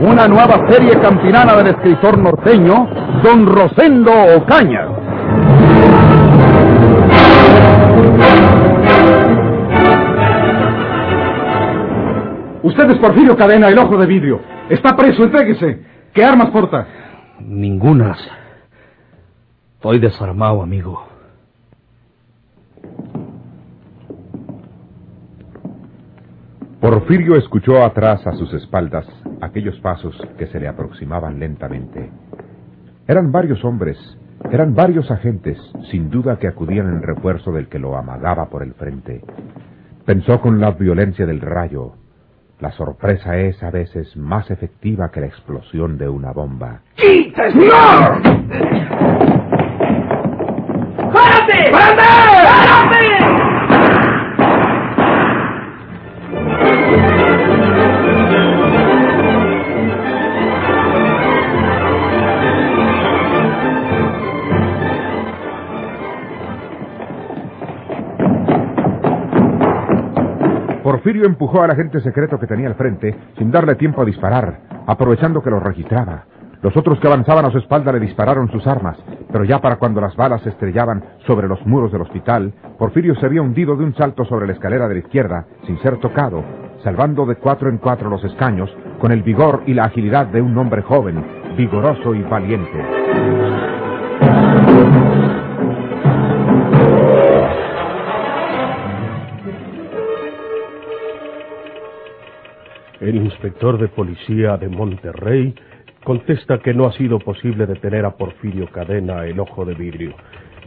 Una nueva serie campinana del escritor norteño, Don Rosendo Ocaña. Usted es Porfirio Cadena, el ojo de vidrio. Está preso, entréguese. ¿Qué armas porta? Ningunas. Estoy desarmado, amigo. Porfirio escuchó atrás a sus espaldas aquellos pasos que se le aproximaban lentamente. Eran varios hombres, eran varios agentes, sin duda que acudían en refuerzo del que lo amagaba por el frente. Pensó con la violencia del rayo. La sorpresa es a veces más efectiva que la explosión de una bomba. ¡Quita, señor! Porfirio empujó al agente secreto que tenía al frente sin darle tiempo a disparar, aprovechando que lo registraba. Los otros que avanzaban a su espalda le dispararon sus armas, pero ya para cuando las balas se estrellaban sobre los muros del hospital, Porfirio se había hundido de un salto sobre la escalera de la izquierda, sin ser tocado, salvando de cuatro en cuatro los escaños, con el vigor y la agilidad de un hombre joven, vigoroso y valiente. El inspector de policía de Monterrey contesta que no ha sido posible detener a Porfirio Cadena el ojo de vidrio.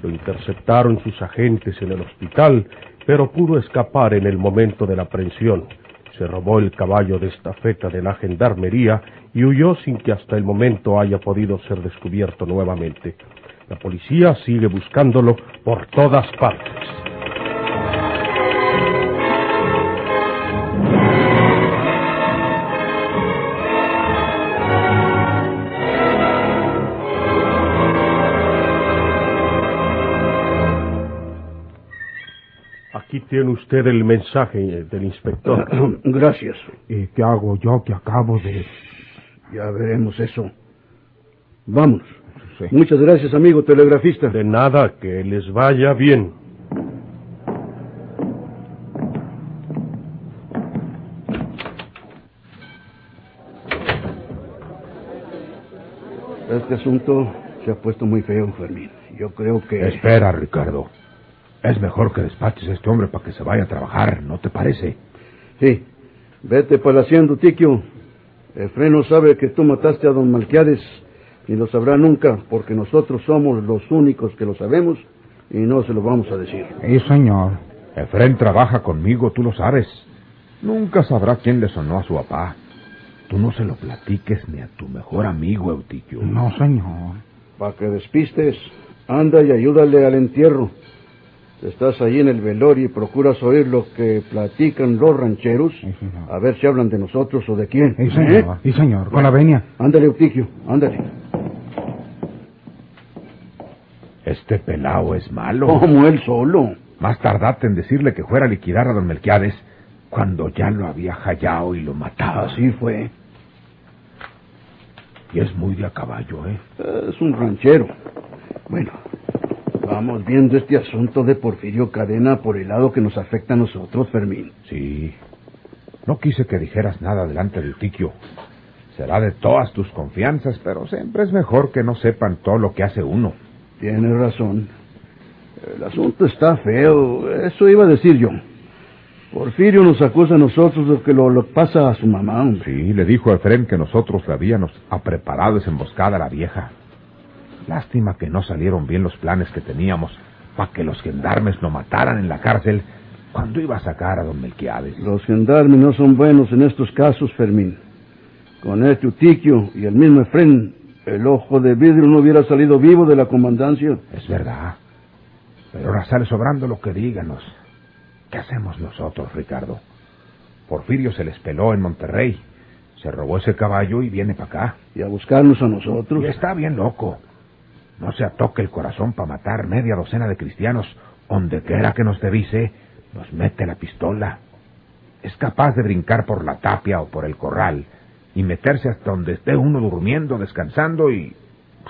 Lo interceptaron sus agentes en el hospital, pero pudo escapar en el momento de la aprehensión. Se robó el caballo de estafeta de la gendarmería y huyó sin que hasta el momento haya podido ser descubierto nuevamente. La policía sigue buscándolo por todas partes. Tiene usted el mensaje del inspector. Gracias. ¿Y qué hago yo que acabo de...? Ya veremos eso. Vámonos. Muchas gracias, amigo telegrafista. De nada, que les vaya bien. Este asunto se ha puesto muy feo, Fermín. Yo creo que... Espera, Ricardo. Es mejor que despaches a este hombre para que se vaya a trabajar, ¿no te parece? Sí. Vete palaciando, Tiquio. Efrén no sabe que tú mataste a don Malquiades, ni lo sabrá nunca, porque nosotros somos los únicos que lo sabemos y no se lo vamos a decir. Sí, señor. Efrén trabaja conmigo, tú lo sabes. Nunca sabrá quién le sonó a su papá. Tú no se lo platiques ni a tu mejor amigo, Eutiquio. No, señor. Para que despistes, anda y ayúdale al entierro. Estás ahí en el velorio y procuras oír lo que platican los rancheros. a ver si hablan de nosotros o de quién. Sí, señor. ¿Eh? Sí, señor. Con la venia. Ándale, Eutiquio, ándale. Este pelao es malo. Como él solo. Más tardate en decirle que fuera a liquidar a don Melquiades cuando ya lo había hallado y lo mataba. Así fue. Y es muy de a caballo, ¿eh? Es un ranchero. Bueno, vamos viendo este asunto de Porfirio Cadena por el lado que nos afecta a nosotros, Fermín. Sí. No quise que dijeras nada delante de Eutiquio. Será de todas tus confianzas, pero siempre es mejor que no sepan todo lo que hace uno. Tienes razón. El asunto está feo. Eso iba a decir yo. Porfirio nos acusa a nosotros de que lo, lo pasa a su mamá. hombre. Sí, le dijo a Efrén que nosotros le habíamos a preparado esa emboscada a la vieja. Lástima que no salieron bien los planes que teníamos para que los gendarmes lo mataran en la cárcel ¿Cuándo iba a sacar a don Melquiades? Los gendarmes no son buenos en estos casos, Fermín. Con este Utiquio y el mismo Efren, el ojo de vidrio no hubiera salido vivo de la comandancia. Es verdad. Pero ahora sale sobrando lo que díganos. ¿Qué hacemos nosotros, Ricardo? Porfirio se les peló en Monterrey. Se robó ese caballo y viene para acá. Y a buscarnos a nosotros. Y está bien loco. No se atoque el corazón para matar media docena de cristianos. Donde quiera que nos devise, nos mete la pistola. Es capaz de brincar por la tapia o por el corral y meterse hasta donde esté uno durmiendo, descansando y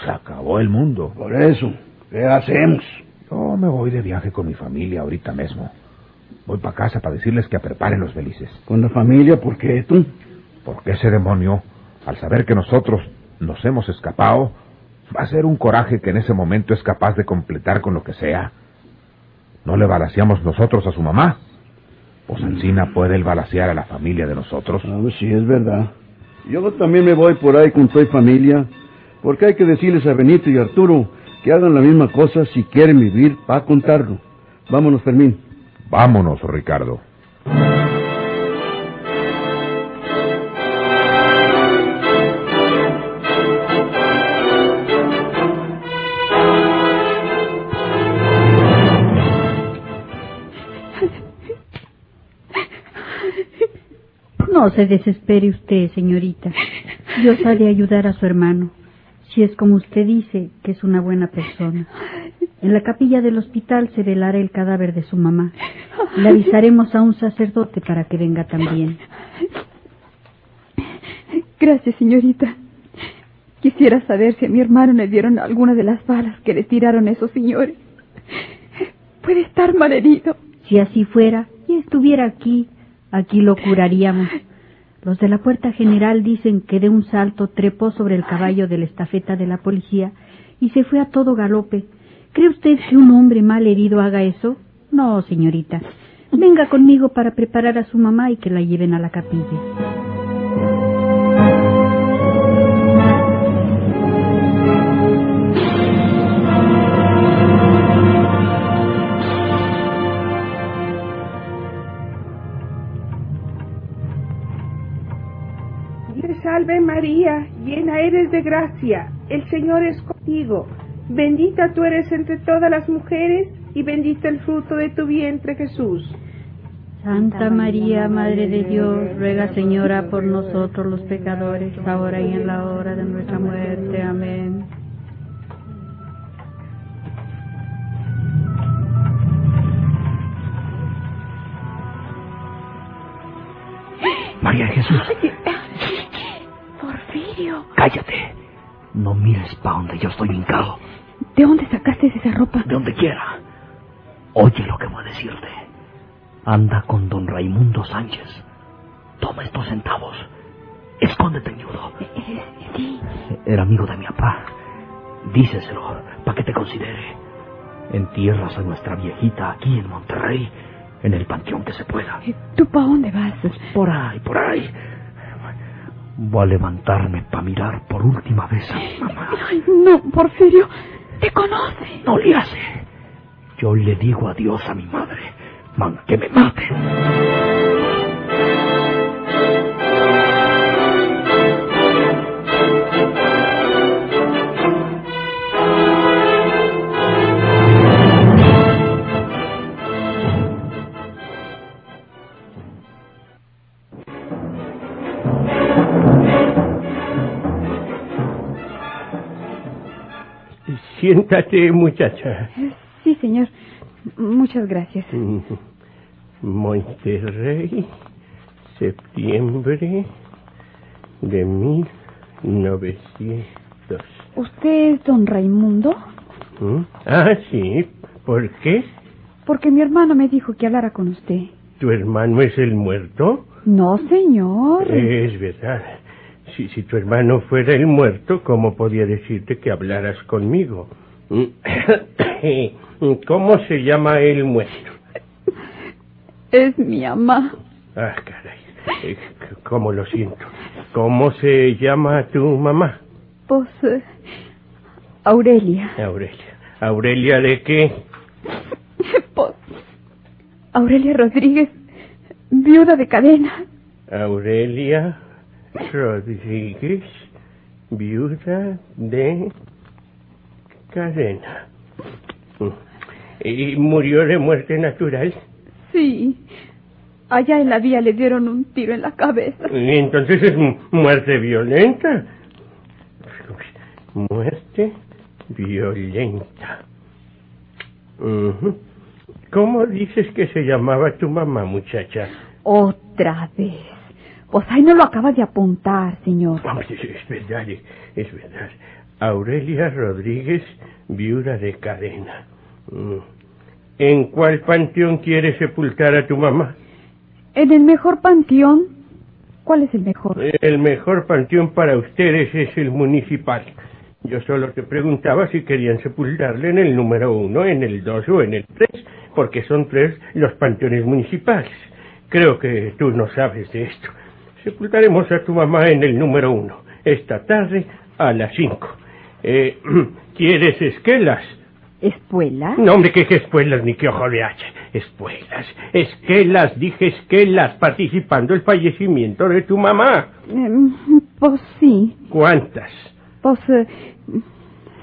se acabó el mundo. Por eso, ¿qué hacemos? Yo me voy de viaje con mi familia ahorita mismo. Voy para casa para decirles que preparen los belices. ¿Con la familia? ¿Por qué tú? Porque ese demonio, al saber que nosotros nos hemos escapado, va a ser un coraje que en ese momento es capaz de completar con lo que sea. ¿No le balaseamos nosotros a su mamá? Pues Ancina puede el balasear a la familia de nosotros. Ah, pues sí, es verdad. Yo también me voy por ahí con tu familia, porque hay que decirles a Benito y Arturo que hagan la misma cosa si quieren vivir para contarlo. Vámonos, Fermín. Vámonos, Ricardo. No se desespere usted, señorita. Dios ha de ayudar a su hermano, si es como usted dice, que es una buena persona. En la capilla del hospital se velará el cadáver de su mamá. Le avisaremos a un sacerdote para que venga también. Gracias, señorita. Quisiera saber si a mi hermano le dieron alguna de las balas que le tiraron esos señores. Puede estar malherido. Si así fuera y estuviera aquí, aquí lo curaríamos. Los de la puerta general dicen que de un salto trepó sobre el caballo de la estafeta de la policía y se fue a todo galope. ¿Cree usted que un hombre mal herido haga eso? No, señorita. Venga conmigo para preparar a su mamá y que la lleven a la capilla. Salve María, llena eres de gracia, el Señor es contigo. Bendita tú eres entre todas las mujeres y bendito el fruto de tu vientre Jesús. Santa María, Madre de Dios, ruega Señora por nosotros los pecadores, ahora y en la hora de nuestra muerte. Amén. María de Jesús, Cállate. No mires pa' donde yo estoy hincado. ¿de dónde sacaste esa ropa? De donde quiera. Oye lo que voy a decirte. Anda con don Raimundo Sánchez. Toma estos centavos. Escóndete, ñudo. Eh, Sí. Era amigo de mi papá. Díceselo, para que te considere. Entierras a nuestra viejita aquí en Monterrey, en el panteón que se pueda. Eh, ¿Tú para dónde vas? Por ahí, por ahí. Voy a levantarme para mirar por última vez a mi mamá. Ay, no, Porfirio, te conoce. No le hace. Yo le digo adiós a mi madre. Man, que me maten. Siéntate, muchacha. Sí, señor. Muchas gracias. Monterrey, septiembre de 1900. ¿Usted es don Raimundo? ¿Mm? Ah, sí. ¿Por qué? Porque mi hermano me dijo que hablara con usted. ¿Tu hermano es el muerto? No, señor. Es verdad. Si, si tu hermano fuera el muerto, ¿cómo podía decirte que hablaras conmigo? ¿Cómo se llama el muerto? Es mi mamá. Ah, caray. Eh, ¿Cómo lo siento? ¿Cómo se llama tu mamá? Pues, eh, Aurelia. Aurelia. ¿Aurelia de qué? Pues, Aurelia Rodríguez, viuda de cadena. Aurelia Rodríguez, viuda de cadena. ¿Y murió de muerte natural? Sí. Allá en la vía le dieron un tiro en la cabeza. Y entonces es mu- muerte violenta. Muerte violenta. ¿Cómo dices que se llamaba tu mamá, muchacha? Otra vez. Pues ahí no lo acaba de apuntar, señor. Es, verdad, es, es verdad. Aurelia Rodríguez, viuda de cadena. Mm. ¿En cuál panteón quieres sepultar a tu mamá? En el mejor panteón. ¿Cuál es el mejor? El mejor panteón para ustedes es el municipal. Yo solo te preguntaba si querían sepultarle en el número uno, en el dos o en el tres, porque son tres los panteones municipales. Creo que tú no sabes de esto. Sepultaremos a tu mamá en el número uno, esta tarde a las cinco. Eh, ¿Quieres esquelas? ¿Espuela? No, hombre, que, que espuelas ni que ojo de hacha. Espuelas, esquelas, dije esquelas, participando el fallecimiento de tu mamá. Em, pues sí. ¿Cuántas? Pues, eh,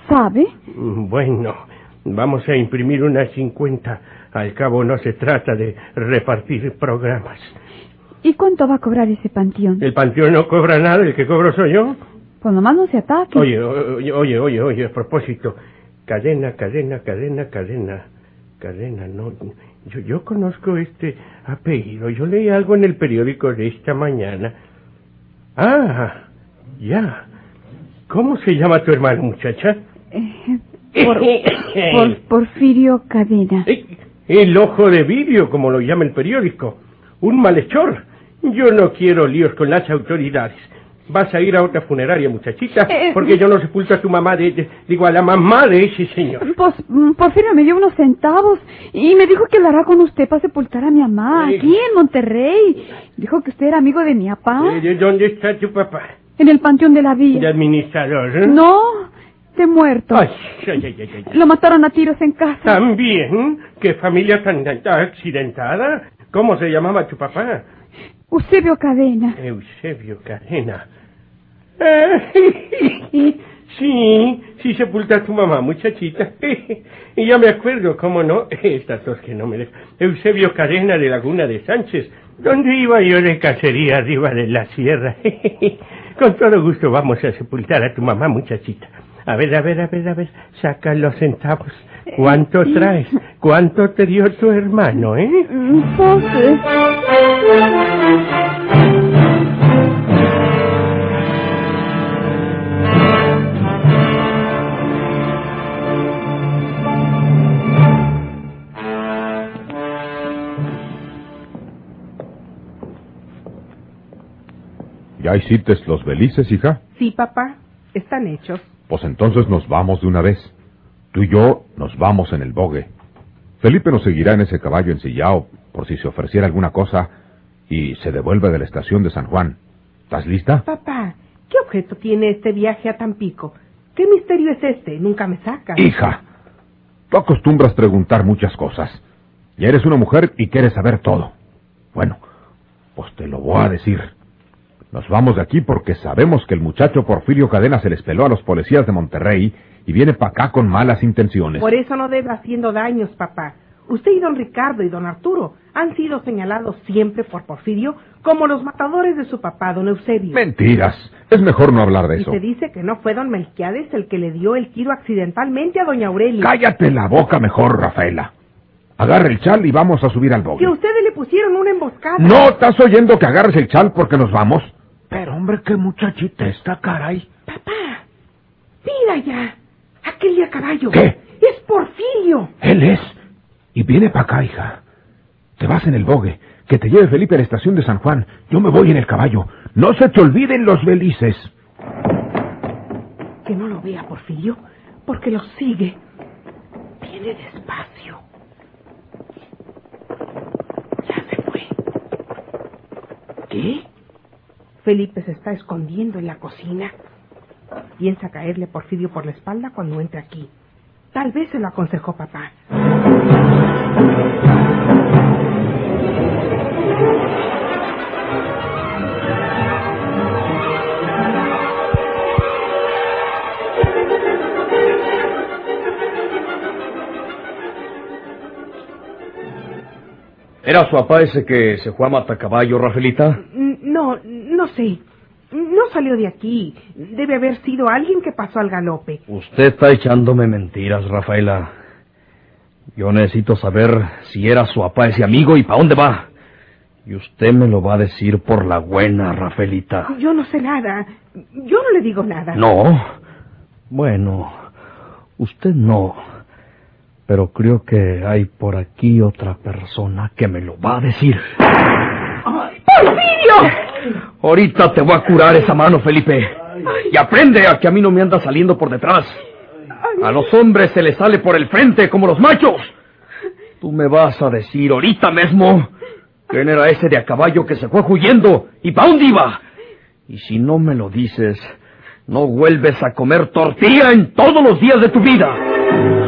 ¿sabe? Mm, Bueno, vamos a imprimir unas 50. Al cabo no se trata de repartir programas. ¿Y cuánto va a cobrar ese panteón? El panteón no cobra nada, el que cobro soy yo. Pues nomás no se ataque. Oye, oye, oye, oye, oye, a propósito. Cadena, cadena, cadena, cadena. Cadena, no. Yo, yo conozco este apellido. Yo leí algo en el periódico de esta mañana. Ah, ya. ¿Cómo se llama tu hermano, muchacha? Eh, por, por Porfirio Cadena. Eh, El ojo de vidrio, como lo llama el periódico. Un malhechor. Yo no quiero líos con las autoridades. Vas a ir a otra funeraria, muchachita, Eh, porque yo no sepulto a tu mamá de, de- digo, a la mamá de ese señor. Pues mm, Porfirio me dio unos centavos y me dijo que lo hará con usted para sepultar a mi mamá aquí en Monterrey. Dijo que usted era amigo de mi papá Eh, ¿de ¿Dónde está tu papá? en el panteón de la De villa. administrador, ¿eh? No, de muerto. Ay, ay, ay, ay, ay. Lo mataron a tiros en casa. También, qué familia tan accidentada. ¿Cómo se llamaba tu papá? Eusebio Cadena. Eusebio Cadena. Ah, Sí, sí sepulta a tu mamá, muchachita. Y ya me acuerdo, cómo no, esta tos que no me deja. Eusebio Cadena de Laguna de Sánchez. ¿Dónde iba yo de cacería arriba de la sierra? Con todo gusto vamos a sepultar a tu mamá, muchachita. A ver, a ver, a ver, a ver, saca los centavos. ¿Cuánto traes? ¿Cuánto te dio tu hermano, eh? Eh, ¿Ya hiciste los belices, hija? Sí, papá, están hechos. Pues entonces nos vamos de una vez. Tú y yo nos vamos en el bogue. Felipe nos seguirá en ese caballo ensillado por si se ofreciera alguna cosa y se devuelve de la estación de San Juan. ¿Estás lista? Papá, ¿qué objeto tiene este viaje a Tampico? ¿Qué misterio es este? Nunca me sacas. Hija, tú acostumbras preguntar muchas cosas. Ya eres una mujer y quieres saber todo. Bueno, pues te lo voy a decir. Nos vamos de aquí porque sabemos que el muchacho Porfirio Cadena se les peló a los policías de Monterrey y viene para acá con malas intenciones. Por eso no debe haciendo daños, papá. Usted y don Ricardo y don Arturo han sido señalados siempre por Porfirio como los matadores de su papá, don Eusebio. Mentiras. Es mejor no hablar de y eso. se dice que no fue don Melquiades el que le dio el tiro accidentalmente a doña Aurelia. Cállate la boca mejor, Rafaela. Agarra el chal y vamos a subir al bogue. Que ustedes le pusieron una emboscada. ¿No estás oyendo que agarres el chal porque nos vamos? Pero hombre, qué muchachita está, caray. Papá, mira ya. Aquel de a caballo. ¿Qué? Es Porfirio. Él es. Y viene para acá, hija. Te vas en el bogue. Que te lleve Felipe a la estación de San Juan. Yo me voy en el caballo. No se te olviden los belices. Que no lo vea Porfirio, porque lo sigue. Viene despacio. Ya se fue. ¿Qué? Felipe se está escondiendo en la cocina. Piensa caerle a Porfirio por la espalda cuando entra aquí. Tal vez se lo aconsejó papá. ¿Era su papá ese que se fue a matacaballo, Rafaelita? No, no sé. No salió de aquí. Debe haber sido alguien que pasó al galope. Usted está echándome mentiras, Rafaela. Yo necesito saber si era su papá ese amigo y para dónde va. Y usted me lo va a decir por la buena, Rafaelita. Yo no sé nada. Yo no le digo nada. No. Bueno, usted no. Pero creo que hay por aquí otra persona que me lo va a decir. ¡Porfirio! Ahorita te voy a curar esa mano, Felipe. Y aprende a que a mí no me anda saliendo por detrás. A los hombres se les sale por el frente como los machos. Tú me vas a decir ahorita mismo quién era ese de a caballo que se fue huyendo y pa' dónde iba. Y si no me lo dices, no vuelves a comer tortilla en todos los días de tu vida.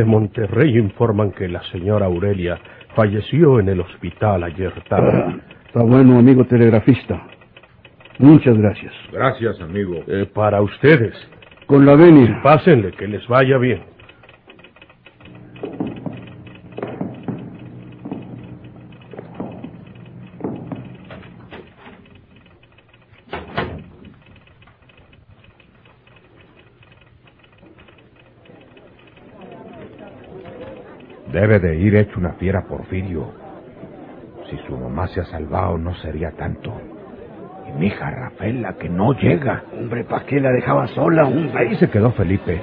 De Monterrey informan que la señora Aurelia falleció en el hospital ayer tarde. Está bueno, amigo telegrafista. Muchas gracias. Gracias, amigo. Eh, para ustedes. Con la venia. Pásenle, que les vaya bien. Debe de ir hecho una fiera Porfirio. Si su mamá se ha salvado, no sería tanto. Y mi hija Rafaela, que no llega. Hombre, ¿para qué la dejaba sola, hombre? Ahí se quedó Felipe.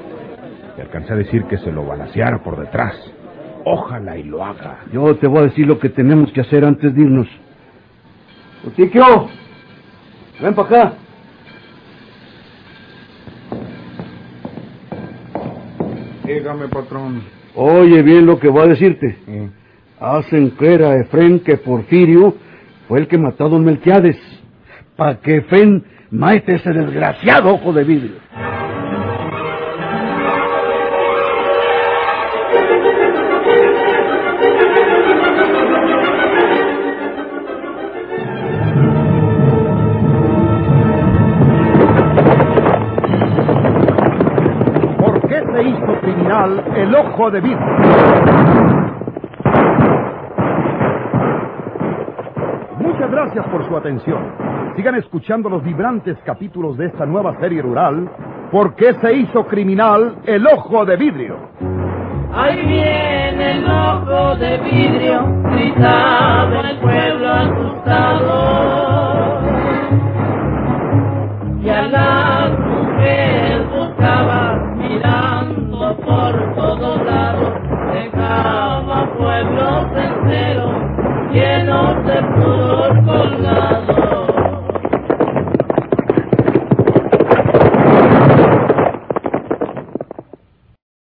Le alcancé a decir que se lo balaceara por detrás. Ojalá y lo haga. Yo te voy a decir lo que tenemos que hacer antes de irnos. Otiquio, ven para acá. Patrón. Oye bien lo que voy a decirte. Hacen creer a Efren que Porfirio fue el que mató a don Melquiades. Pa' que Efren mate ese desgraciado ojo de vidrio. de vida. Muchas gracias por su atención. Sigan escuchando los vibrantes capítulos de esta nueva serie rural, ¿Por qué se hizo criminal el ojo de vidrio? Ahí viene el ojo de vidrio, gritaba el pueblo asustado. miraba pueblos enteros llenos de pudor colgados.